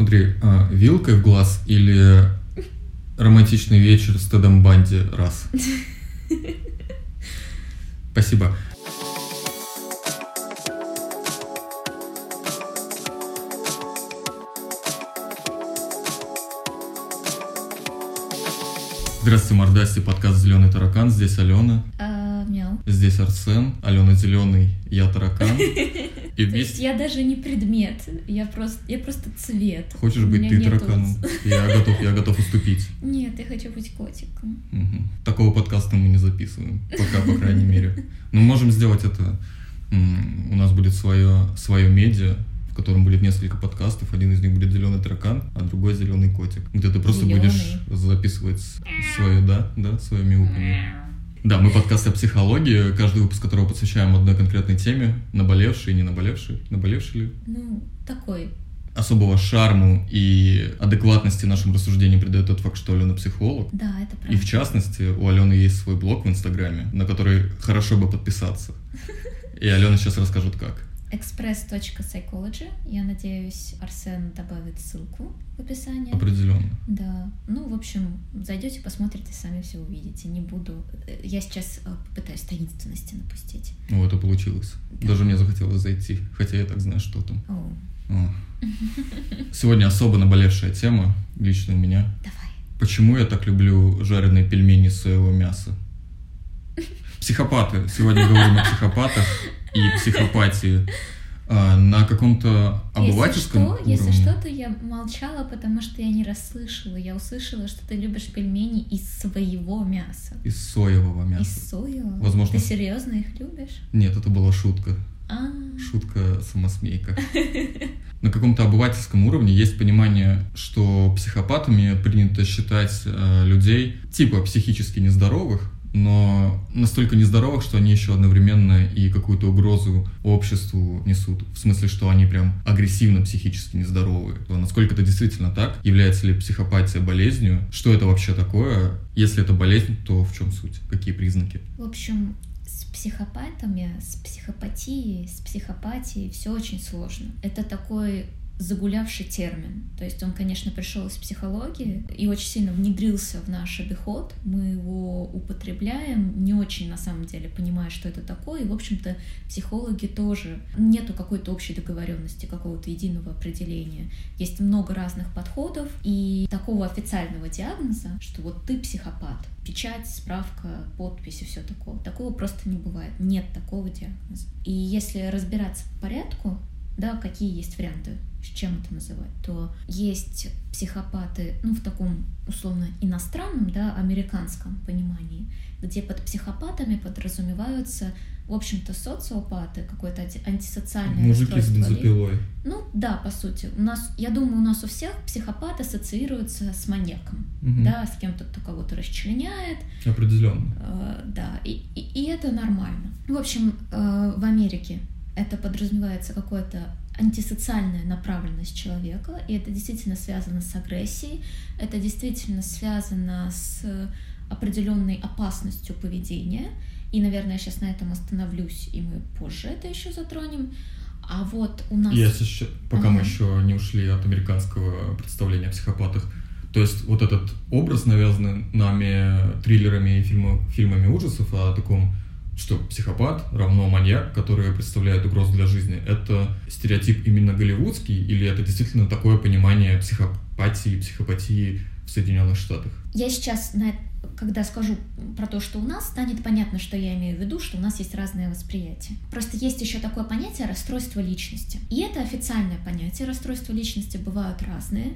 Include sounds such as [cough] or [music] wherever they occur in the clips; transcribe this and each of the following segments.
Смотри, а, вилкой в глаз или романтичный вечер с Тедом Банди раз? [laughs] Спасибо. Здравствуйте, мордасти, подкаст «Зеленый таракан». Здесь Алена. А, Здесь Арсен. Алена зеленый, я таракан. [laughs] И То есть я даже не предмет, я просто, я просто цвет. Хочешь быть ты тараканом? [laughs] Я готов, я готов уступить. Нет, я хочу быть котиком. Угу. Такого подкаста мы не записываем, пока, по крайней мере. [laughs] Но можем сделать это. У нас будет свое, свое медиа, в котором будет несколько подкастов. Один из них будет зеленый таракан, а другой зеленый котик. Где ты просто зеленый. будешь записывать свое, да, да, свое мяуканье. Да, мы подкаст о психологии, каждый выпуск которого посвящаем одной конкретной теме, наболевшей, не наболевшей, наболевшей ли? Ну, такой. Особого шарму и адекватности нашим рассуждениям придает тот факт, что Алена психолог. Да, это правда. И в частности, у Алены есть свой блог в Инстаграме, на который хорошо бы подписаться. [laughs] И Алена сейчас расскажет, как express.psychology. Я надеюсь, Арсен добавит ссылку в описании. Определенно. Да. Ну, в общем, зайдете, посмотрите, сами все увидите. Не буду. Я сейчас э, попытаюсь таинственности напустить. Ну, это получилось. Да. Даже мне захотелось зайти, хотя я так знаю, что там. О. О. Сегодня особо наболевшая тема лично у меня. Давай. Почему я так люблю жареные пельмени из соевого мяса? Психопаты. Сегодня говорим о психопатах и психопатии а, на каком-то обывательском если что, уровне. Если что, то я молчала, потому что я не расслышала. Я услышала, что ты любишь пельмени из своего мяса. Из соевого мяса. Из соевого? Возможно. Ты серьезно их любишь? Нет, это была шутка. А. Шутка самосмейка. [laughs] На каком-то обывательском уровне есть понимание, что психопатами принято считать э, людей типа психически нездоровых, но настолько нездоровых, что они еще одновременно и какую-то угрозу обществу несут. В смысле, что они прям агрессивно психически нездоровые. То насколько это действительно так? Является ли психопатия болезнью? Что это вообще такое? Если это болезнь, то в чем суть? Какие признаки? В общем, с психопатами, с психопатией, с психопатией все очень сложно. Это такой загулявший термин. То есть он, конечно, пришел из психологии и очень сильно внедрился в наш обиход. Мы его употребляем, не очень на самом деле понимая, что это такое. И, в общем-то, психологи тоже нету какой-то общей договоренности, какого-то единого определения. Есть много разных подходов и такого официального диагноза, что вот ты психопат. Печать, справка, подпись и все такое. Такого просто не бывает. Нет такого диагноза. И если разбираться по порядку, да, какие есть варианты, с чем это называть, то есть психопаты, ну, в таком условно иностранном, да, американском понимании, где под психопатами подразумеваются, в общем-то, социопаты, какое-то антисоциальное Мужики с бензопилой. Ну, да, по сути. У нас, я думаю, у нас у всех психопат ассоциируется с маньяком, угу. да, с кем-то, кто кого-то расчленяет. Определенно. Э, да, и, и, и это нормально. В общем, э, в Америке это подразумевается какое-то антисоциальная направленность человека, и это действительно связано с агрессией, это действительно связано с определенной опасностью поведения. И, наверное, я сейчас на этом остановлюсь, и мы позже это еще затронем. А вот у нас... Я сейчас, пока ага. мы еще не ушли от американского представления о психопатах, то есть вот этот образ, навязанный нами триллерами и фильмами, фильмами ужасов о таком что психопат равно маньяк, который представляет угрозу для жизни, это стереотип именно голливудский или это действительно такое понимание психопатии, психопатии в Соединенных Штатах? Я сейчас, когда скажу про то, что у нас, станет понятно, что я имею в виду, что у нас есть разное восприятие. Просто есть еще такое понятие расстройство личности. И это официальное понятие. Расстройства личности бывают разные.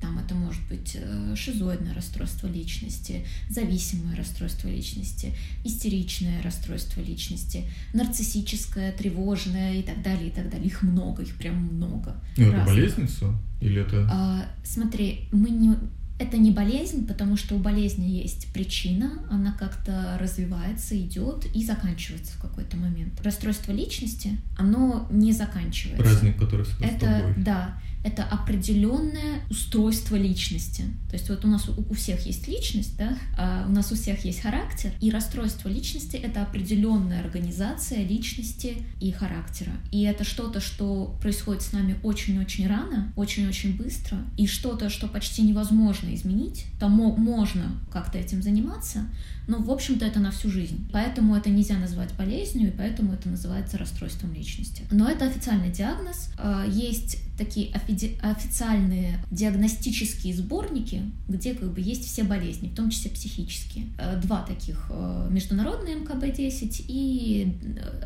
Там это может быть э, шизоидное расстройство личности, зависимое расстройство личности, истеричное расстройство личности, нарциссическое, тревожное и так далее, и так далее. Их много, их прям много. Ну, это болезнь все? Или это... А, смотри, мы не... Это не болезнь, потому что у болезни есть причина, она как-то развивается, идет и заканчивается в какой-то момент. Расстройство личности, оно не заканчивается. Праздник, который всегда Это, да, это определенное устройство личности. То есть вот у нас у, у всех есть личность, да, а у нас у всех есть характер, и расстройство личности — это определенная организация личности и характера. И это что-то, что происходит с нами очень-очень рано, очень-очень быстро, и что-то, что почти невозможно изменить, там можно как-то этим заниматься, но, в общем-то, это на всю жизнь. Поэтому это нельзя назвать болезнью, и поэтому это называется расстройством личности. Но это официальный диагноз. А, есть такие официальные диагностические сборники, где как бы есть все болезни, в том числе психические. А, два таких а, международные МКБ-10 и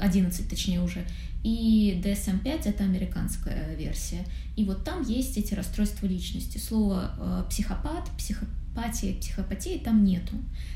11, точнее уже, и DSM-5 — это американская версия. И вот там есть эти расстройства личности. Слово психопат, психопат патии, психопатии там нету.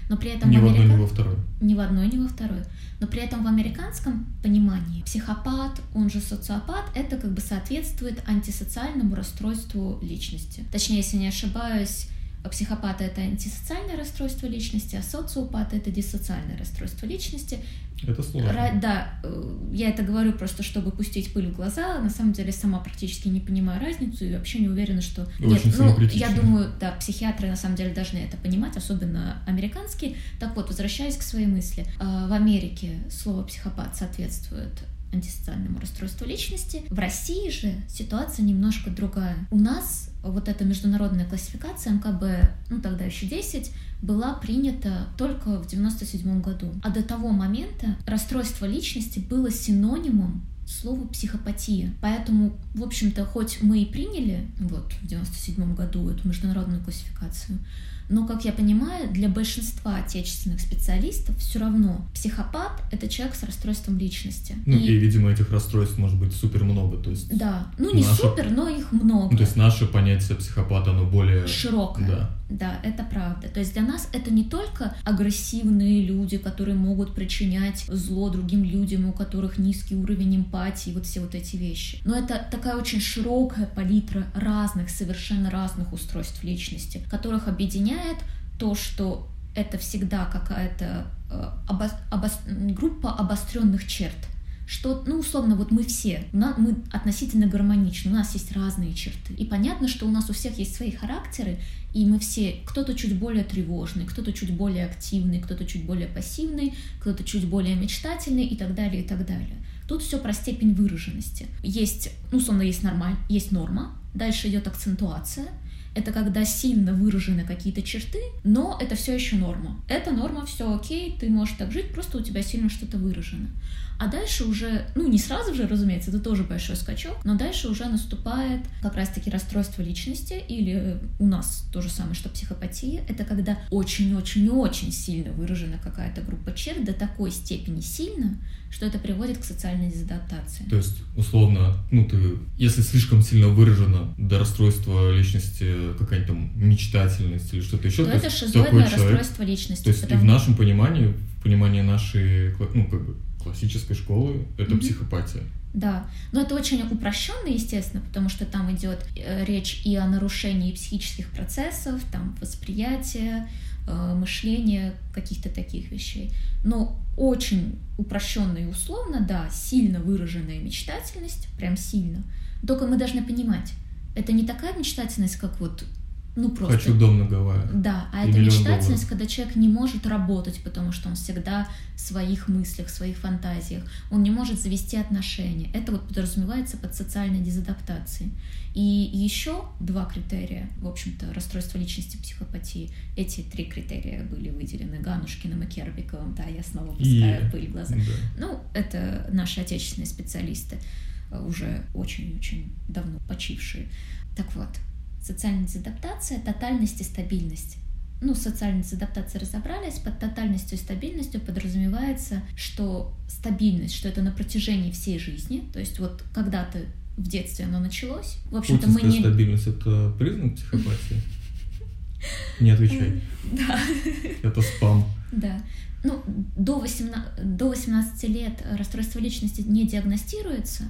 Но при этом ни в, Америка... в одной, ни во второй. Ни в одной, ни во второй. Но при этом в американском понимании психопат, он же социопат, это как бы соответствует антисоциальному расстройству личности. Точнее, если не ошибаюсь, психопат это антисоциальное расстройство личности, а социопат это диссоциальное расстройство личности. Это сложно. Ра- да, э, я это говорю просто, чтобы пустить пыль в глаза. На самом деле сама практически не понимаю разницу и вообще не уверена, что... Очень Нет, ну, я думаю, да, психиатры на самом деле должны это понимать, особенно американские. Так вот, возвращаясь к своей мысли. А, в Америке слово психопат соответствует антисоциальному расстройству личности. В России же ситуация немножко другая. У нас вот эта международная классификация МКБ, ну тогда еще 10, была принята только в 97 году. А до того момента расстройство личности было синонимом слову психопатия. Поэтому, в общем-то, хоть мы и приняли вот в 97 году эту международную классификацию, но, как я понимаю, для большинства отечественных специалистов все равно психопат — это человек с расстройством личности. Ну и, и видимо, этих расстройств может быть супер много. То есть да, ну не наше... супер, но их много. Ну, то есть наше понятие психопата, оно более... Широкое. Да. Да, это правда. То есть для нас это не только агрессивные люди, которые могут причинять зло другим людям, у которых низкий уровень эмпатии, вот все вот эти вещи. Но это такая очень широкая палитра разных, совершенно разных устройств личности, которых объединяет то, что это всегда какая-то э, обо, обо, группа обостренных черт что, ну, условно, вот мы все, мы относительно гармоничны, у нас есть разные черты. И понятно, что у нас у всех есть свои характеры, и мы все, кто-то чуть более тревожный, кто-то чуть более активный, кто-то чуть более пассивный, кто-то чуть более мечтательный и так далее, и так далее. Тут все про степень выраженности. Есть, ну, условно, есть нормаль, есть норма, дальше идет акцентуация, это когда сильно выражены какие-то черты, но это все еще норма. Это норма, все окей, ты можешь так жить, просто у тебя сильно что-то выражено. А дальше уже, ну не сразу же, разумеется, это тоже большой скачок, но дальше уже наступает как раз-таки расстройство личности или у нас то же самое, что психопатия. Это когда очень-очень-очень сильно выражена какая-то группа черт до такой степени сильно, что это приводит к социальной дезадаптации. То есть, условно, ну ты, если слишком сильно выражено до расстройства личности какая-нибудь там мечтательность или что-то еще, то, то это шизоидное расстройство личности. То есть потому... и в нашем понимании, в понимании нашей, ну как бы классической школы, это mm-hmm. психопатия. Да, но это очень упрощенно, естественно, потому что там идет э, речь и о нарушении психических процессов, там восприятия, э, мышления, каких-то таких вещей. Но очень упрощенно и условно, да, сильно выраженная мечтательность, прям сильно. Только мы должны понимать, это не такая мечтательность, как вот ну просто. Хочу дом на Гавайях. Да, а это мечтательность, долларов. когда человек не может работать, потому что он всегда в своих мыслях, в своих фантазиях. Он не может завести отношения. Это вот подразумевается под социальной дезадаптацией. И еще два критерия, в общем-то, расстройство личности, психопатии. Эти три критерия были выделены Ганушкиным и Кербиковым. Да, я снова пускаю и... пыль в глаза. Да. Ну, это наши отечественные специалисты, уже очень-очень давно почившие. Так вот, Социальная дезадаптация, тотальность и стабильность. Ну, социальной дезадаптацией разобрались, под тотальностью и стабильностью подразумевается, что стабильность, что это на протяжении всей жизни, то есть вот когда-то в детстве оно началось. В общем-то, мы не... стабильность — это признак психопатии? Не отвечай. [laughs] Да. Это спам. Да. Ну, до 18, до 18 лет расстройство личности не диагностируется,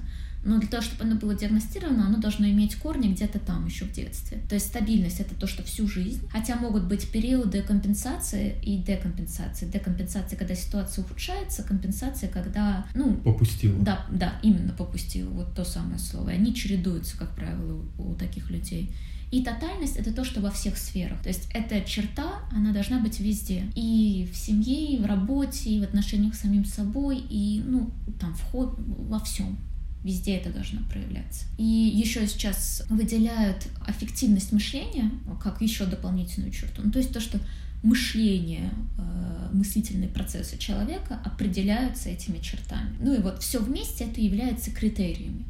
но для того, чтобы оно было диагностировано, оно должно иметь корни где-то там еще в детстве. То есть стабильность — это то, что всю жизнь, хотя могут быть периоды компенсации и декомпенсации. Декомпенсация, когда ситуация ухудшается, компенсация, когда, ну... Попустила. Да, да, именно попустила, вот то самое слово. И они чередуются, как правило, у, у таких людей. И тотальность — это то, что во всех сферах. То есть эта черта, она должна быть везде. И в семье, и в работе, и в отношениях с самим собой, и, ну, там, вход во всем. Везде это должно проявляться. И еще сейчас выделяют аффективность мышления как еще дополнительную черту. Ну, то есть то, что мышление, э, мыслительные процессы человека определяются этими чертами. Ну и вот все вместе это является критериями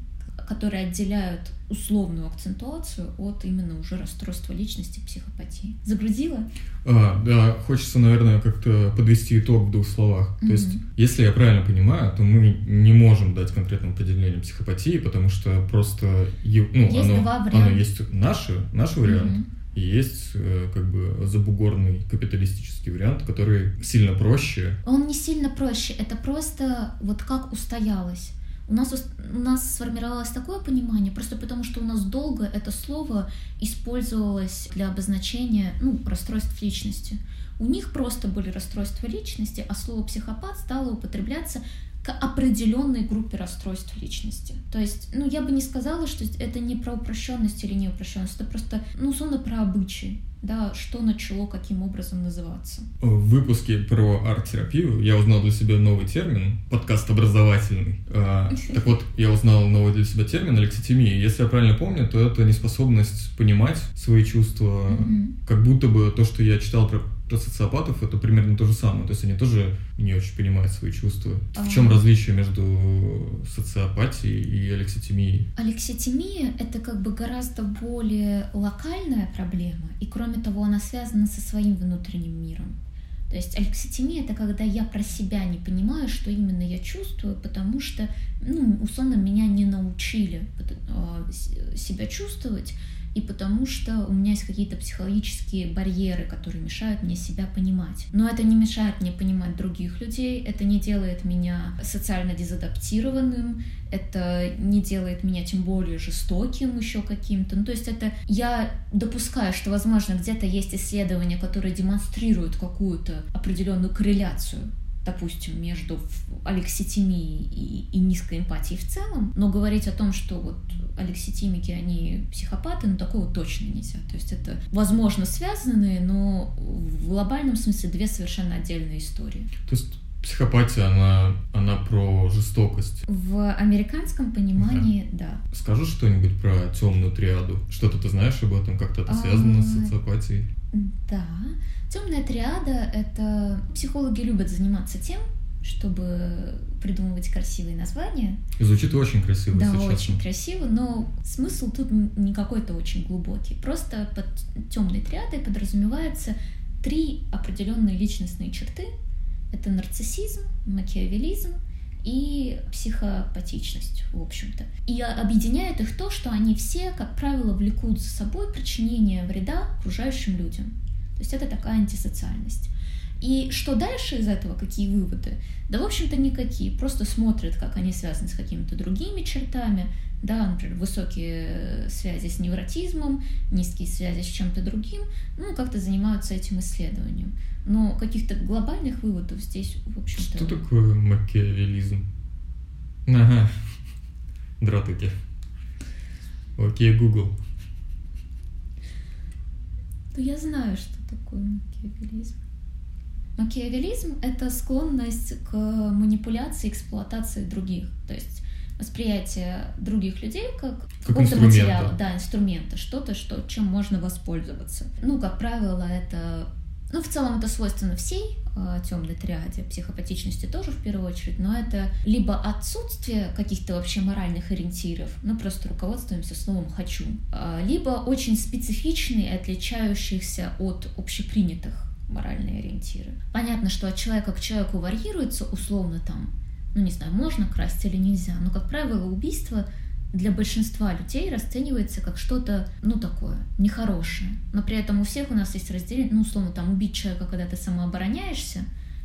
которые отделяют условную акцентуацию от именно уже расстройства личности, психопатии. Загрузила? А, да, хочется, наверное, как-то подвести итог в двух словах. Mm-hmm. То есть, если я правильно понимаю, то мы не можем дать конкретное определение психопатии, потому что просто ну, есть оно, два варианта. оно есть наш, наш вариант. Mm-hmm. И есть э, как бы забугорный капиталистический вариант, который сильно проще. Он не сильно проще, это просто вот как устоялось. У нас, у нас сформировалось такое понимание, просто потому что у нас долго это слово использовалось для обозначения ну, расстройств личности. У них просто были расстройства личности, а слово психопат стало употребляться к определенной группе расстройств личности. То есть, ну, я бы не сказала, что это не про упрощенность или не упрощенность, это просто, ну, условно, про обычаи да, что начало каким образом называться. В выпуске про арт-терапию я узнал для себя новый термин, подкаст образовательный. А, так вот, я узнал новый для себя термин алекситимия. Если я правильно помню, то это неспособность понимать свои чувства, как будто бы то, что я читал про про социопатов это примерно то же самое. То есть они тоже не очень понимают свои чувства. В чем различие между социопатией и алекситимией? Алекситимия — это как бы гораздо более локальная проблема, и кроме того, она связана со своим внутренним миром. То есть алекситимия — это когда я про себя не понимаю, что именно я чувствую, потому что, ну, условно, меня не научили а, себя чувствовать, и потому что у меня есть какие-то психологические барьеры, которые мешают мне себя понимать. Но это не мешает мне понимать других людей, это не делает меня социально дезадаптированным, это не делает меня тем более жестоким еще каким-то. Ну, то есть это я допускаю, что, возможно, где-то есть исследования, которые демонстрируют какую-то определенную корреляцию допустим, между алекситимией и, и низкой эмпатией в целом, но говорить о том, что вот алекситимики, они психопаты, ну такого точно нельзя. То есть это, возможно, связанные, но в глобальном смысле две совершенно отдельные истории. То есть психопатия, она, она про жестокость. В американском понимании, да. да. Скажи что-нибудь про темную триаду. Что-то ты знаешь об этом? Как-то это связано а, с социопатией? Да. Темная триада — это... Психологи любят заниматься тем, чтобы придумывать красивые названия. Звучит очень красиво, Да, очень красиво, но смысл тут не какой-то очень глубокий. Просто под темной триадой подразумевается три определенные личностные черты. Это нарциссизм, макиавелизм и психопатичность, в общем-то. И объединяет их то, что они все, как правило, влекут за собой причинение вреда окружающим людям. То есть это такая антисоциальность. И что дальше из этого, какие выводы? Да, в общем-то, никакие. Просто смотрят, как они связаны с какими-то другими чертами. Да, например, высокие связи с невротизмом, низкие связи с чем-то другим. Ну, как-то занимаются этим исследованием. Но каких-то глобальных выводов здесь, в общем-то... Что такое макиавелизм? Ага, здравствуйте. Окей, Google. Ну, я знаю, что такое макиавелизм. Макиавелизм — это склонность к манипуляции, эксплуатации других. То есть восприятие других людей как, как какого-то материала, да, инструмента, что-то, что, чем можно воспользоваться. Ну, как правило, это ну, в целом это свойственно всей э, темной триаде, психопатичности тоже в первую очередь, но это либо отсутствие каких-то вообще моральных ориентиров, ну просто руководствуемся словом «хочу», э, либо очень специфичные, отличающиеся от общепринятых моральные ориентиры. Понятно, что от человека к человеку варьируется условно там, ну не знаю, можно красть или нельзя, но, как правило, убийство для большинства людей расценивается как что-то, ну, такое, нехорошее. Но при этом у всех у нас есть разделение, ну, условно, там, убить человека, когда ты самообороняешься,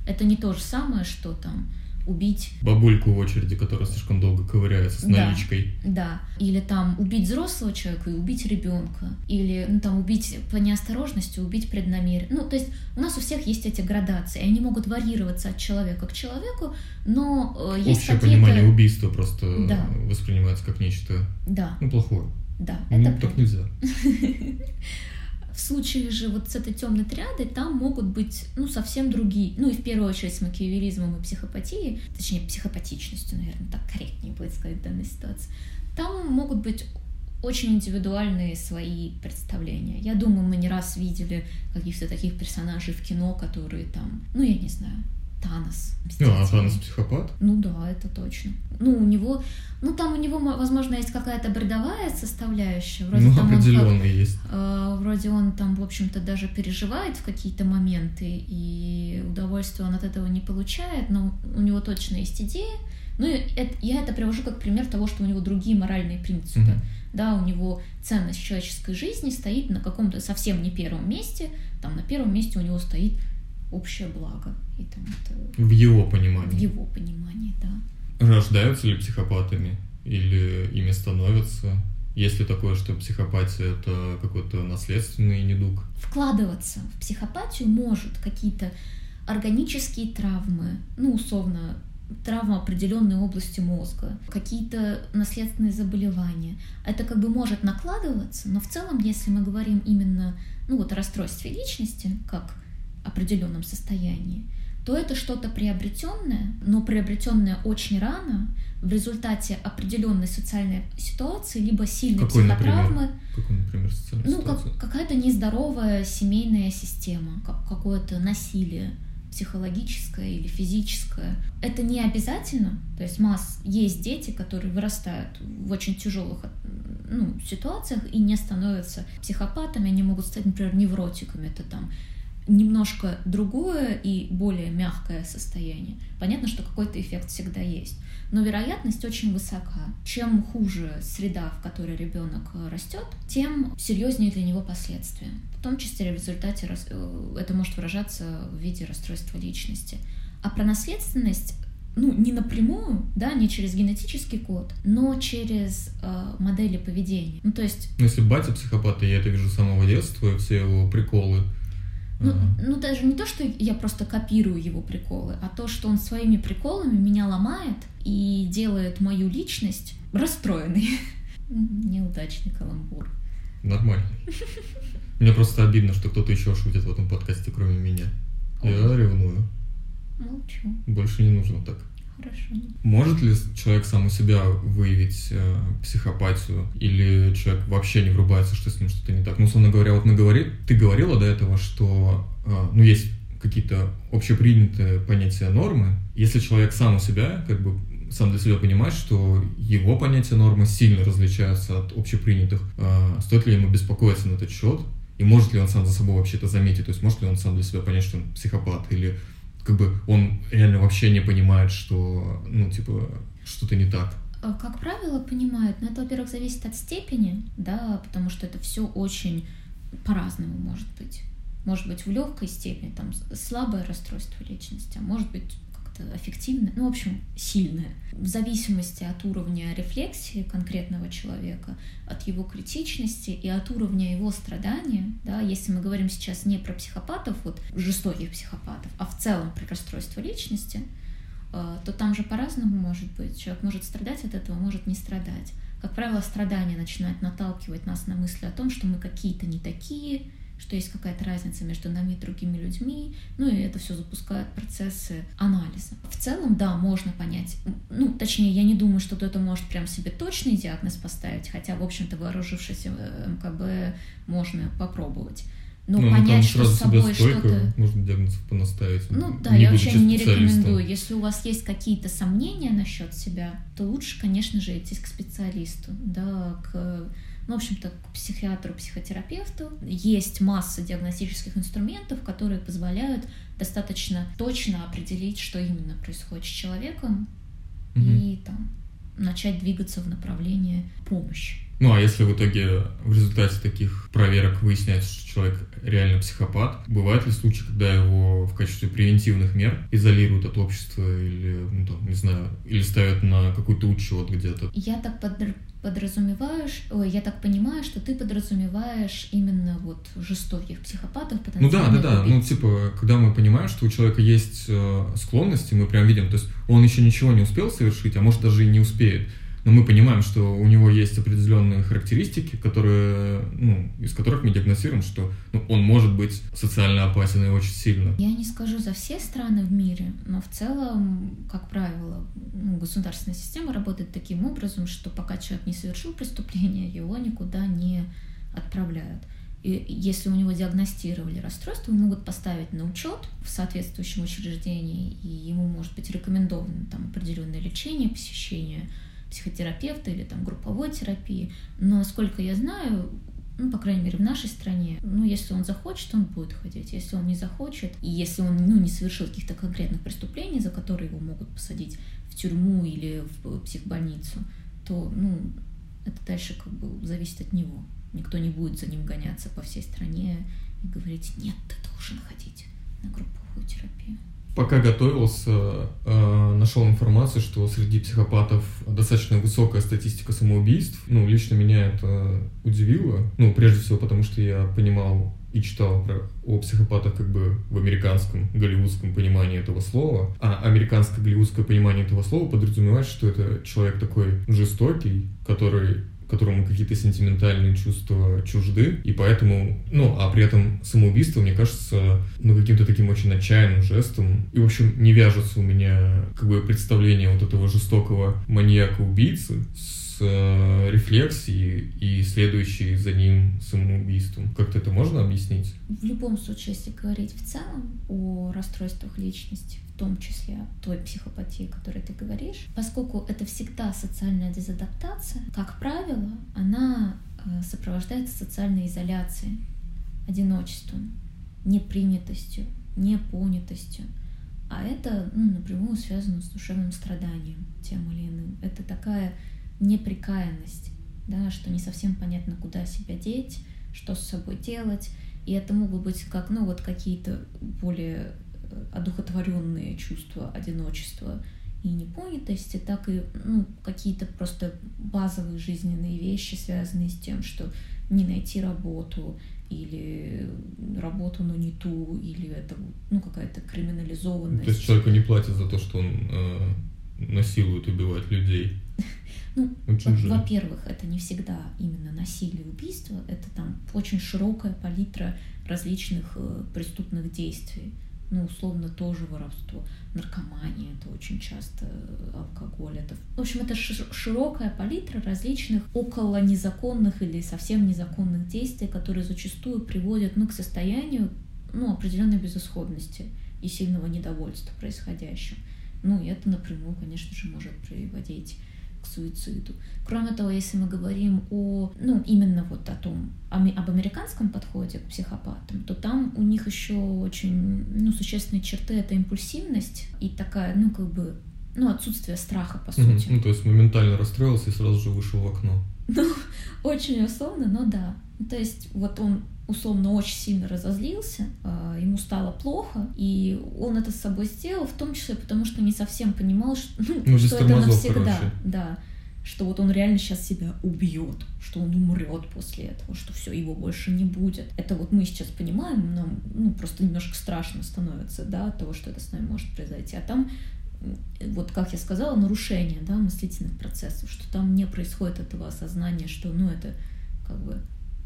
это не то же самое, что там убить... Бабульку в очереди, которая слишком долго ковыряется с Да. наличкой. Да, или там убить взрослого человека и убить ребенка, или ну, там убить по неосторожности, убить преднамеренно. Ну, то есть у нас у всех есть эти градации, они могут варьироваться от человека к человеку, но э, есть Общее какие-то... понимание убийства просто Да. воспринимается как нечто Да, ну, плохое. да, Ну, это так правда. нельзя. [laughs] В случае же вот с этой темной триадой там могут быть, ну, совсем другие, ну, и в первую очередь с макиаверизмом и психопатией, точнее, психопатичностью, наверное, так корректнее будет сказать в данной ситуации, там могут быть очень индивидуальные свои представления. Я думаю, мы не раз видели каких-то таких персонажей в кино, которые там, ну, я не знаю, Танос. Ну, а. Танос психопат? Ну да, это точно. Ну, у него, ну там у него, мо- возможно, есть какая-то бредовая составляющая. Вроде Ну, там он определенно есть. Э, Вроде он там, в общем-то, даже переживает в какие-то моменты, и удовольствия он от этого не получает, но у него точно есть идея. Ну, и это- я это привожу как пример того, что у него другие моральные принципы. Мгм. Да, у него ценность человеческой жизни стоит на каком-то совсем не первом месте. Там на первом месте у него стоит общее благо. И там это В его в понимании. его понимании, да. Рождаются ли психопатами? Или ими становятся? Есть ли такое, что психопатия — это какой-то наследственный недуг? вкладываться в психопатию может какие-то органические травмы, ну, условно, травма определенной области мозга, какие-то наследственные заболевания. Это как бы может накладываться, но в целом, если мы говорим именно ну, вот, о расстройстве личности, как определенном состоянии, то это что-то приобретенное, но приобретенное очень рано в результате определенной социальной ситуации, либо сильной Какой, например? психотравмы, Какой, например, социальная ну, ситуация? как, какая-то нездоровая семейная система, как, какое-то насилие психологическое или физическое. Это не обязательно, то есть масс есть дети, которые вырастают в очень тяжелых ну, ситуациях и не становятся психопатами, они могут стать, например, невротиками, это там немножко другое и более мягкое состояние. Понятно, что какой-то эффект всегда есть, но вероятность очень высока. Чем хуже среда, в которой ребенок э, растет, тем серьезнее для него последствия. В том числе в результате э, это может выражаться в виде расстройства личности. А про наследственность ну, не напрямую, да, не через генетический код, но через э, модели поведения. Ну, то есть Ну, если батя психопат, я это вижу с самого детства, и все его приколы. Ну, ага. ну, даже не то, что я просто копирую его приколы, а то, что он своими приколами меня ломает и делает мою личность расстроенной. [laughs] Неудачный каламбур. Нормально. Мне просто обидно, что кто-то еще шутит в этом подкасте, кроме меня. Я ревную. Молчу. Больше не нужно так. Хорошо. Может ли человек сам у себя выявить э, психопатию? Или человек вообще не врубается, что с ним что-то не так? Ну, условно говоря, вот мы говорили, ты говорила до этого, что э, ну, есть какие-то общепринятые понятия нормы. Если человек сам у себя, как бы сам для себя понимает, что его понятия нормы сильно различаются от общепринятых, э, стоит ли ему беспокоиться на этот счет? И может ли он сам за собой вообще это заметить? То есть может ли он сам для себя понять, что он психопат? Или как бы он реально вообще не понимает, что, ну, типа, что-то не так? А, Как правило, понимают, но это, во-первых, зависит от степени, да, потому что это все очень по-разному может быть. Может быть, в легкой степени, там, слабое расстройство личности, а может быть, аффективное, ну, в общем, сильное. В зависимости от уровня рефлексии конкретного человека, от его критичности и от уровня его страдания, да, если мы говорим сейчас не про психопатов, вот жестоких психопатов, а в целом про расстройство личности, э, то там же по-разному может быть. Человек может страдать от этого, может не страдать. Как правило, страдание начинает наталкивать нас на мысли о том, что мы какие-то не такие, что есть какая-то разница между нами и другими людьми, ну и это все запускает процессы анализа. В целом, да, можно понять, ну, точнее, я не думаю, что кто-то может прям себе точный диагноз поставить, хотя, в общем-то, вооружившись э, МКБ, можно попробовать. Но ну, понять, там что с собой что-то... можно диагнозов понаставить. Ну да, не я вообще не рекомендую. Если у вас есть какие-то сомнения насчет себя, то лучше, конечно же, идти к специалисту, да, к, ну, в общем-то, к психиатру, психотерапевту. Есть масса диагностических инструментов, которые позволяют достаточно точно определить, что именно происходит с человеком, Мгм. и там начать двигаться в направлении помощи. Ну, а если в итоге в результате таких проверок выясняется, что человек реально психопат, бывают ли случаи, когда его в качестве превентивных мер изолируют от общества или, ну, там, не знаю, или ставят на какой-то учет где-то? Я так подр подразумеваешь, ой, я так понимаю, что ты подразумеваешь именно вот жестоких психопатов, Ну да, да, да, ну типа, когда мы понимаем, что у человека есть э, склонности, мы прям видим, то есть он еще ничего не успел совершить, а может даже и не успеет, но мы понимаем, что у него есть определенные характеристики, которые, ну, из которых мы диагностируем, что ну, он может быть социально опасен и очень сильно. Я не скажу за все страны в мире, но в целом, как правило, ну, государственная система работает таким образом, что пока человек не совершил преступление, его никуда не отправляют. И если у него диагностировали расстройство, могут поставить на учет в соответствующем учреждении, и ему может быть рекомендовано там определенное лечение, посещение психотерапевта или там групповой терапии. Но, насколько я знаю, ну, по крайней мере, в нашей стране, ну, если он захочет, он будет ходить. Если он не захочет, и если он, ну, не совершил каких-то конкретных преступлений, за которые его могут посадить в тюрьму или в психбольницу, то, ну, это дальше как бы зависит от него. Никто не будет за ним гоняться по всей стране и говорить, нет, ты должен ходить на групповую терапию. Пока готовился, э, нашел информацию, что среди психопатов достаточно высокая статистика самоубийств. Ну, лично меня это удивило. Ну, прежде всего, потому что я понимал и читал про, о психопатах как бы в американском, голливудском понимании этого слова. А американское голливудское понимание этого слова подразумевает, что это человек такой жестокий, который которому какие-то сентиментальные чувства чужды, и поэтому, ну, а при этом самоубийство, мне кажется, ну, каким-то таким очень отчаянным жестом, и, в общем, не вяжется у меня, как бы, представление вот этого жестокого маньяка-убийцы с э, рефлексией и следующей за ним самоубийством. Как-то это можно объяснить? В любом случае, если говорить в целом о расстройствах личности, том числе той психопатии, о которой ты говоришь, поскольку это всегда социальная дезадаптация, как правило, она э, сопровождается социальной изоляцией, одиночеством, непринятостью, непонятостью. А это ну, напрямую связано с душевным страданием тем или иным. Это такая неприкаянность, да, что не совсем понятно, куда себя деть, что с собой делать. И это могут быть как, ну, вот какие-то более одухотворенные чувства одиночества и непонятости, так и ну, какие-то просто базовые жизненные вещи, связанные с тем, что не найти работу или работу, но не ту, или это ну, какая-то криминализованность. То есть человеку не платят за то, что он э, насилует, убивает людей. [laughs] Ну, во-первых, это не всегда именно насилие, убийство, это там очень широкая палитра различных э, преступных действий ну, условно, тоже воровство. Наркомания — это очень часто алкоголь. Это... В общем, это широкая палитра различных около незаконных или совсем незаконных действий, которые зачастую приводят ну, к состоянию ну, определенной безысходности и сильного недовольства происходящим. Ну, и это напрямую, конечно же, может приводить к суициду. Кроме того, если мы говорим о, ну, именно вот о том, об американском подходе к психопатам, то там у них еще очень, ну, существенные черты — это импульсивность и такая, ну, как бы, ну, отсутствие страха, по сути. Ну, то есть моментально расстроился и сразу же вышел в окно. Ну, очень условно, но да. То есть вот он условно очень сильно разозлился, а, ему стало плохо, и он это с собой сделал, в том числе потому, что не совсем понимал, что, ну, ну, что это навсегда. Короче. Да что вот он реально сейчас себя убьет, что он умрет после этого, что все, его больше не будет. Это вот мы сейчас понимаем, нам ну, просто немножко страшно становится, да, от того, что это с нами может произойти. А там вот как я сказала, нарушение да, мыслительных процессов, что там не происходит этого осознания, что ну это как бы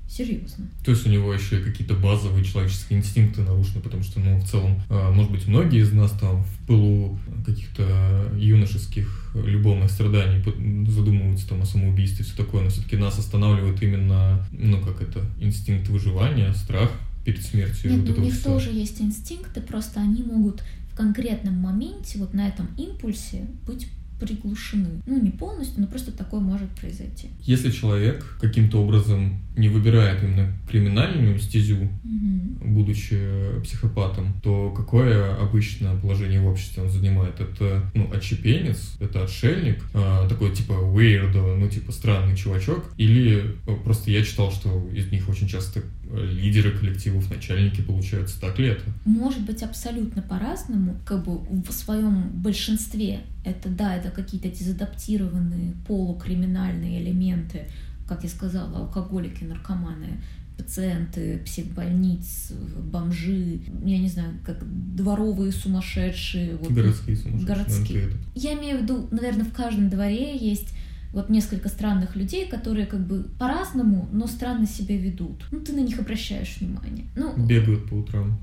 Серьезно. То есть у него еще какие-то базовые человеческие инстинкты нарушены, потому что, ну, в целом, а, может быть, многие из нас там в пылу каких-то юношеских любовных страданий задумываются там о самоубийстве и все такое, но все-таки нас останавливает именно, ну, как это, инстинкт выживания, страх перед смертью. Нет, вот ну, у них все. тоже есть инстинкты, просто они могут конкретном моменте, вот на этом импульсе, быть приглушены. Ну, не полностью, но просто такое может произойти. Если человек каким-то образом не выбирает именно криминальную стезю, Угу. будучи психопатом, то какое обычно положение в обществе он занимает? Это, ну, отщепенец, это отшельник, а, такой типа weirdo, ну, типа странный чувачок, или э, просто я читал, что из них очень часто э, лидеры коллективов, начальники получаются. Так ли это? Может быть абсолютно по-разному, как бы в своем большинстве это да, это какие-то дезадаптированные полукриминальные элементы, как я сказала, алкоголики, наркоманы, пациенты психбольниц, бомжи, я не знаю, как дворовые сумасшедшие. Вот, Городские сумасшедшие. городские. Я имею в виду, наверное, в каждом дворе есть вот несколько странных людей, которые как бы по-разному, но странно себя ведут. Ну, ты на них обращаешь внимание. Ну, Бегают по утрам,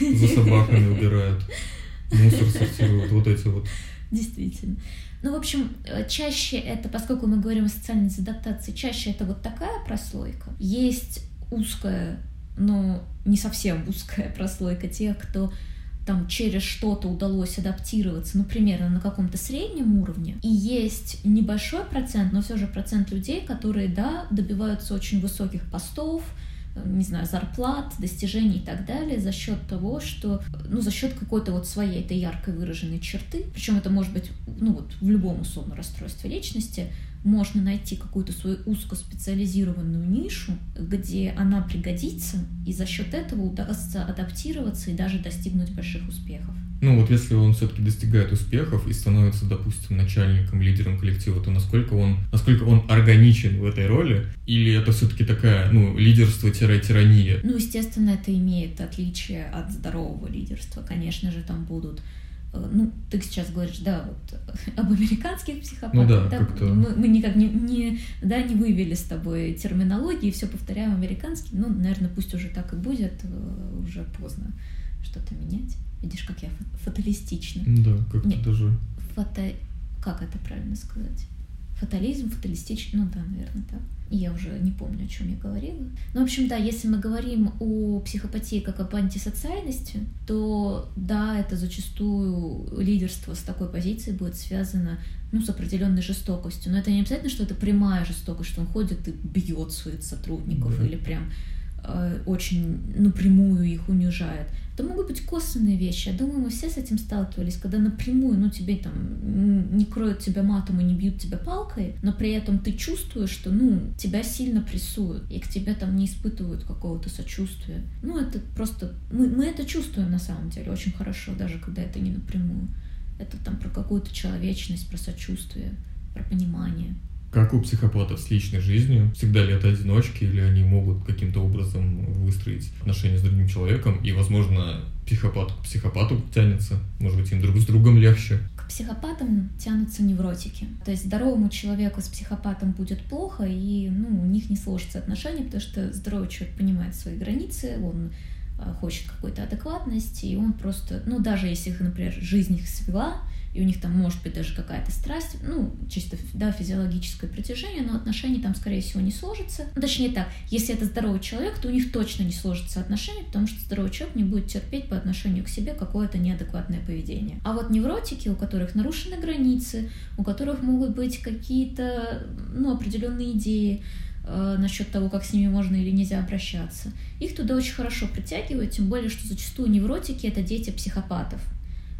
за собаками убирают, мусор сортируют, вот эти вот. [laughs] Действительно. Ну, в общем, э, чаще это, поскольку мы говорим о социальной дезадаптации, чаще это вот такая прослойка. Есть узкая, но не совсем узкая [laughs] прослойка тех, кто там через что-то удалось адаптироваться, ну, примерно на каком-то среднем уровне. И есть небольшой процент, но все же процент людей, которые, да, добиваются очень высоких постов, не знаю, зарплат, достижений и так далее за счет того, что, ну, за счет какой-то вот своей этой яркой выраженной черты, причем это может быть, ну, вот в любом условно расстройстве личности, можно найти какую-то свою узкоспециализированную нишу, где она пригодится, и за счет этого удастся адаптироваться и даже достигнуть больших успехов. Ну вот если он все-таки достигает успехов и становится, допустим, начальником, лидером коллектива, то насколько он, насколько он органичен в этой роли? Или это все-таки такая, ну, лидерство-тирания? Ну, естественно, это имеет отличие от здорового лидерства. Конечно же, там будут ну, ты сейчас говоришь, да, вот [laughs] об американских психопатах, Ну да, как-то. мы, мы никак не, не, да, не вывели с тобой терминологии, все повторяем американский, ну, наверное, пусть уже так и будет, э, уже поздно что-то менять. Видишь, как я фа- фаталистична. Да, как-то Нет. даже... Фата... Как это правильно сказать? Фатализм, фаталистичный, ну да, наверное, так. Я уже не помню, о чем я говорила. Ну, в общем, да, если мы говорим о психопатии как об антисоциальности, то да, это зачастую лидерство с такой позиции будет связано ну, с определенной жестокостью. Но это не обязательно, что это прямая жестокость, что он ходит и бьет своих сотрудников Да. или прям э, очень напрямую их унижает. Это могут быть косвенные вещи. Я думаю, мы все с этим сталкивались, когда напрямую, ну, тебе там не кроют тебя матом и не бьют тебя палкой, но при этом ты чувствуешь, что, ну, тебя сильно прессуют, и к тебе там не испытывают какого-то сочувствия. Ну, это просто... Мы, мы это чувствуем на самом деле очень хорошо, даже когда это не напрямую. Это там про какую-то человечность, про сочувствие, про понимание. Как у психопатов с личной жизнью? Всегда ли это одиночки, или они могут каким-то образом выстроить отношения с другим человеком, и, возможно, психопат к психопату тянется, может быть, им друг с другом легче? К психопатам тянутся невротики. То есть здоровому человеку с психопатом будет плохо, и ну, у них не сложатся отношения, потому что здоровый человек понимает свои границы, он а, хочет какой-то адекватности, и он просто, ну, даже если например, жизнь их свела, и у них там может быть даже какая-то страсть, ну, чисто, да, физиологическое притяжение, но отношения там, скорее всего, не сложатся. Ну, точнее так, если это здоровый человек, то у них точно не сложатся отношения, потому что здоровый человек не будет терпеть по отношению к себе какое-то неадекватное поведение. А вот невротики, у которых нарушены границы, у которых могут быть какие-то, ну, определенные идеи, э, насчет того, как с ними можно или нельзя обращаться. Их туда очень хорошо притягивают, тем более, что зачастую невротики — это дети психопатов.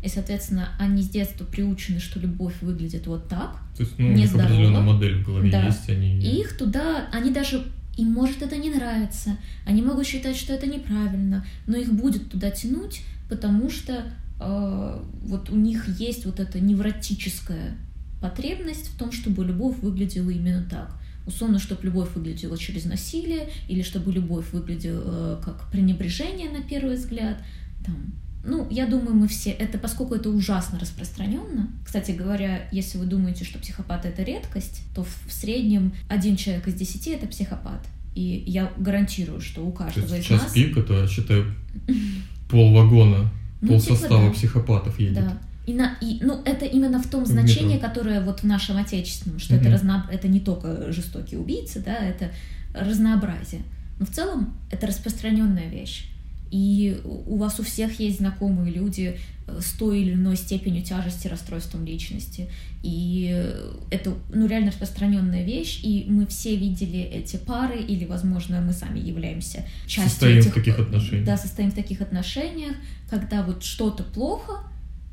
И, соответственно, они с детства приучены, что любовь выглядит вот так. То есть, ну, у них определенная модель в голове Да. есть, они... И их туда, они даже, им может это не нравиться, они могут считать, что это неправильно, но их будет туда тянуть, потому что э, вот у них есть вот эта невротическая потребность в том, чтобы любовь выглядела именно так. Условно, чтобы любовь выглядела через насилие, или чтобы любовь выглядела э, как пренебрежение на первый взгляд. Там. Ну, я думаю, мы все, это поскольку это ужасно распространенно. Кстати говоря, если вы думаете, что психопат это редкость, то в среднем один человек из десяти это психопат. И я гарантирую, что у То каждого есть из час нас... пик, это, считай, [laughs] пол вагона, Ну, пол типа состава да. психопатов едет. Да. И, на, и, ну, это именно в том значении, метро. которое вот в нашем отечественном, что это, разно, это не только жестокие убийцы, да, это разнообразие. Но в целом это распространенная вещь. И у вас у всех есть знакомые люди э, с той или иной степенью тяжести расстройством личности. И это ну, реально распространенная вещь, и мы все видели эти пары, или, возможно, мы сами являемся частью состоим этих... в таких отношениях. Да, состоим в таких отношениях, когда вот что-то плохо,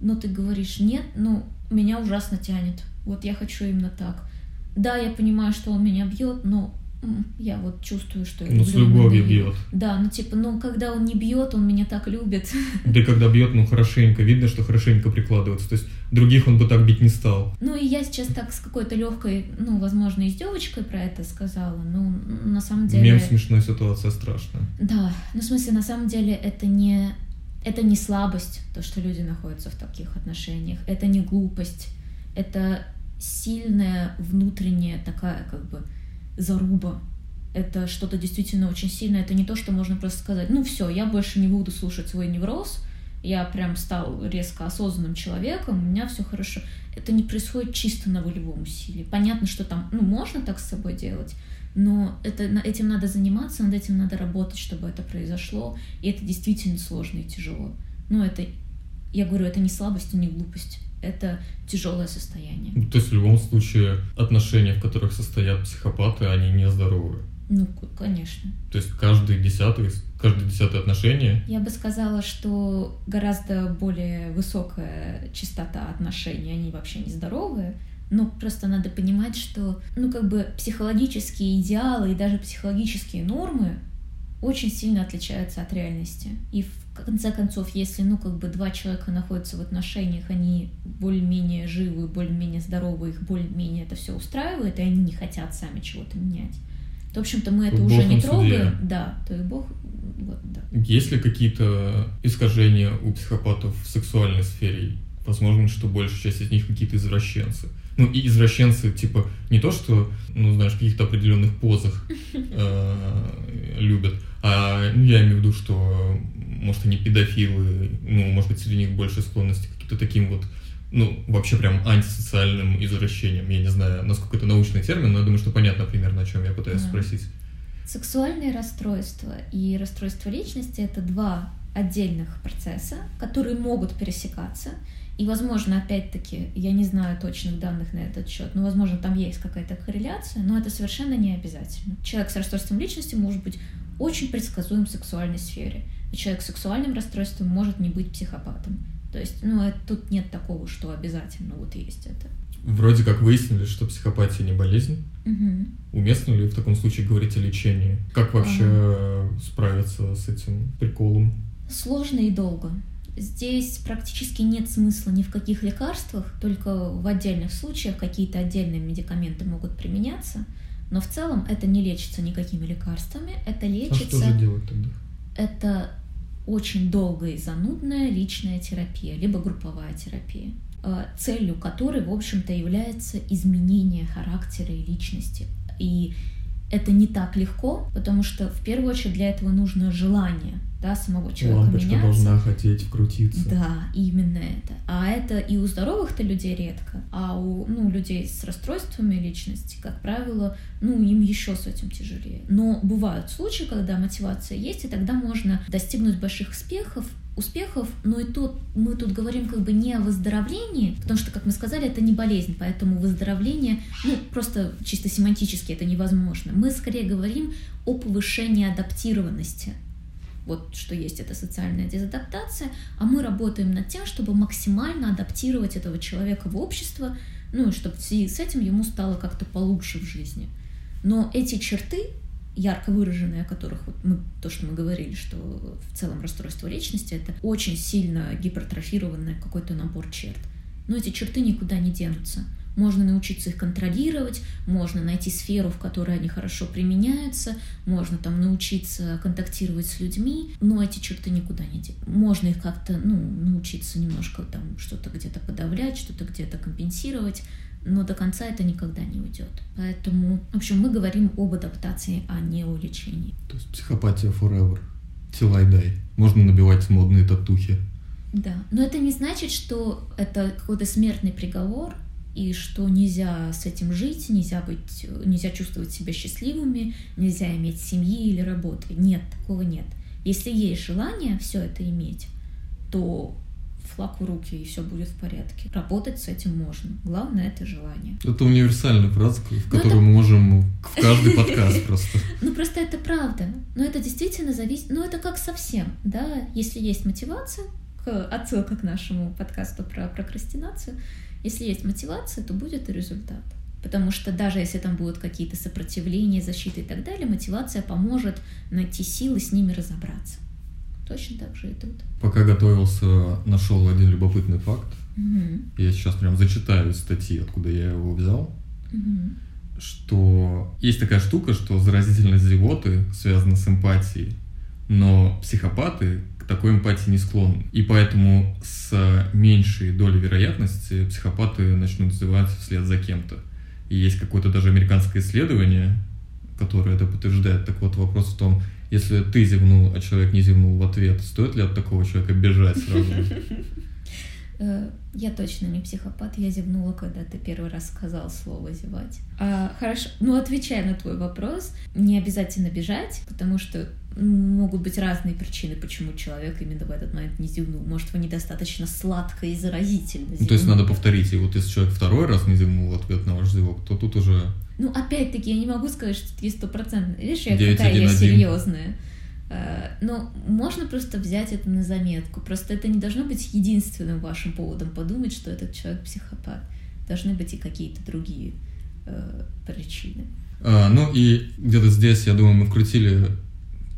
но ты говоришь, нет, ну, меня ужасно тянет, вот я хочу именно так. Да, я понимаю, что он меня бьет, но я вот чувствую, что я Ну, с любовью бьет. Да, ну типа, ну когда он не бьет, он меня так любит. [laughs] Да и когда бьет, ну хорошенько, видно, что хорошенько прикладывается. То есть других он бы так бить не стал. Ну и я сейчас так с какой-то легкой, ну, возможно, издевочкой про это сказала. Ну, на самом деле. Мем смешной, ситуация страшная. Да, ну в смысле, на самом деле это не это не слабость, то, что люди находятся в таких отношениях, это не глупость, это сильная внутренняя такая как бы заруба. Это что-то действительно очень сильное. Это не то, что можно просто сказать, ну все, я больше не буду слушать свой невроз, я прям стал резко осознанным человеком, у меня все хорошо. Это не происходит чисто на волевом усилии. Понятно, что там, ну, можно так с собой делать, но это, этим надо заниматься, над этим надо работать, чтобы это произошло, и это действительно сложно и тяжело. Но это, я говорю, это не слабость и не глупость, это тяжелое состояние. Ну, то есть в любом случае отношения, в которых состоят психопаты, они нездоровые. Ну, конечно. То есть каждый десятый, каждое десятое отношение... Я бы сказала, что гораздо более высокая частота отношений, они вообще нездоровые, но просто надо понимать, что, ну, как бы психологические идеалы и даже психологические нормы очень сильно отличаются от реальности. И в конце концов, если, ну, как бы два человека находятся в отношениях, они более-менее живы, более-менее здоровы, их более-менее это все устраивает, и они не хотят сами чего-то менять. То, в общем-то, мы это Бог уже не трогаем. судья. Да, то и Бог, вот, да. Есть ли какие-то искажения у психопатов в сексуальной сфере? Возможно, что большая часть из них какие-то извращенцы. Ну, и извращенцы, типа, не то, что, ну, знаешь, в каких-то определенных позах э, любят, а, ну, я имею в виду, что, может, они педофилы, ну, может быть, среди них больше склонности к каким-то таким вот, ну, вообще прям антисоциальным извращением. Я не знаю, насколько это научный термин, но я думаю, что понятно примерно, о чем я пытаюсь Да. спросить. Сексуальные расстройства и расстройство личности — это два отдельных процесса, которые могут пересекаться. И, возможно, опять-таки, я не знаю точных данных на этот счет, но, возможно, там есть какая-то корреляция, но это совершенно не обязательно. Человек с расстройством личности может быть очень предсказуем в сексуальной сфере. И человек с сексуальным расстройством может не быть психопатом. То есть, ну, это- тут нет такого, что обязательно вот есть это. Вроде как выяснили, что психопатия не болезнь. Мгм. Уместно ли в таком случае говорить о лечении? Как вообще справиться с этим приколом? Сложно и долго. Здесь практически нет смысла ни в каких лекарствах, только в отдельных случаях какие-то отдельные медикаменты могут применяться, но в целом это не лечится никакими лекарствами, это А лечится, что же делать тогда? Это очень долгая и занудная личная терапия, либо групповая терапия, э, целью которой, в общем-то, является изменение характера и личности. И это не так легко, потому что в первую очередь для этого нужно желание да, самого человека Лампочка меняться. должна хотеть вкрутиться. Да, именно это. А это и у здоровых-то людей редко, а у ну, людей с расстройствами личности, как правило, ну, им еще с этим тяжелее. Но бывают случаи, когда мотивация есть, и тогда можно достигнуть больших успехов, успехов, но и тут мы тут говорим как бы не о выздоровлении, потому что, как мы сказали, это не болезнь, поэтому выздоровление, ну, просто чисто семантически это невозможно. Мы скорее говорим о повышении адаптированности вот что есть эта социальная дезадаптация, а мы работаем над тем, чтобы максимально адаптировать этого человека в общество, ну и чтобы в связи с этим ему стало как-то получше в жизни. Но эти черты, ярко выраженные, о которых вот мы, то, что мы говорили, что в целом расстройство личности, это очень сильно гипертрофированный какой-то набор черт. Но эти черты никуда не денутся. Можно научиться их контролировать, можно найти сферу, в которой они хорошо применяются, можно там научиться контактировать с людьми, но эти черты никуда не денутся. Можно их как-то, ну, научиться немножко там что-то где-то подавлять, что-то где-то компенсировать, но до конца это никогда не уйдет. Поэтому, в общем, мы говорим об адаптации, а не о лечении. То есть психопатия forever. Die. Можно набивать модные татухи. Да, но это не значит, что это какой-то смертный приговор, и что нельзя с этим жить, нельзя быть, нельзя чувствовать себя счастливыми, нельзя иметь семьи или работы. Нет, такого нет. Если есть желание все это иметь, то флаг в руки, и все будет в порядке. Работать с этим можно. Главное — это желание. Это универсальная фраза, в которую это... мы можем в каждый подкаст просто. [laughs] Ну, просто это правда. Но это действительно зависит... Ну, это как совсем, да? Если есть мотивация, отсылка к нашему подкасту про прокрастинацию, если есть мотивация, то будет и результат. Потому что даже если там будут какие-то сопротивления, защиты и так далее, мотивация поможет найти силы с ними разобраться. Точно так же и тут. Пока готовился, нашел один любопытный факт. Угу. Я сейчас прям зачитаю из статьи, откуда я его взял. Угу. Что есть такая штука, что заразительность зевоты связана с эмпатией, но психопаты такой эмпатии не склонны. И поэтому с меньшей долей вероятности психопаты начнут зевать вслед за кем-то. И есть какое-то даже американское исследование, которое это подтверждает. Так вот, вопрос в том, если ты зевнул, а человек не зевнул в ответ, стоит ли от такого человека бежать сразу? [laughs] Э, я точно не психопат, я зевнула, когда ты первый раз сказал слово зевать. А, хорошо, ну отвечая на твой вопрос, не обязательно бежать, потому что могут быть разные причины, почему человек именно в этот момент не зевнул. Может, вы недостаточно сладко и заразительно зевнул. Ну, то есть надо повторить, и вот если человек второй раз не зевнул в ответ на ваш зевок, то тут уже... Ну, опять-таки, я не могу сказать, что ты стопроцентно. Видишь, я какая я серьезная. Э, но можно просто взять это на заметку. Просто это не должно быть единственным вашим поводом подумать, что этот человек психопат. Должны быть и какие-то другие э, причины. А, ну и где-то здесь, я думаю, мы вкрутили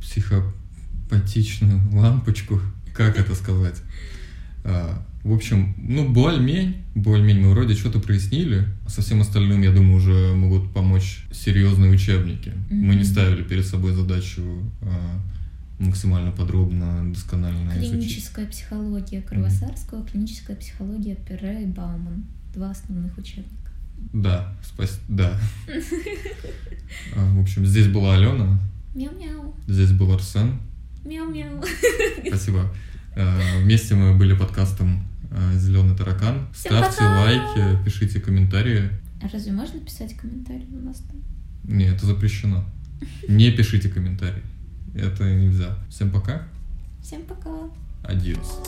психопатичную лампочку. Как это сказать? А, в общем, ну, боль-мень, боль-мень мы вроде что-то прояснили. А со всем остальным, я думаю, уже могут помочь серьезные учебники. Mm-hmm. Мы не ставили перед собой задачу а, максимально подробно, досконально Клиническая изучить. психология Кровосарского, mm-hmm. клиническая психология Перре и Бауман. Два основных учебника. Да, спасибо, да. [laughs] А, в общем, здесь была Алена. Мяу-мяу. Здесь был Арсен. Мяу-мяу. Спасибо. А, вместе мы были подкастом а, Зеленый таракан. Всем Ставьте пока! лайки, пишите комментарии. А разве можно писать комментарии у нас там? Нет, это запрещено. Не пишите комментарии. Это нельзя. Всем пока. Всем пока. Адьос.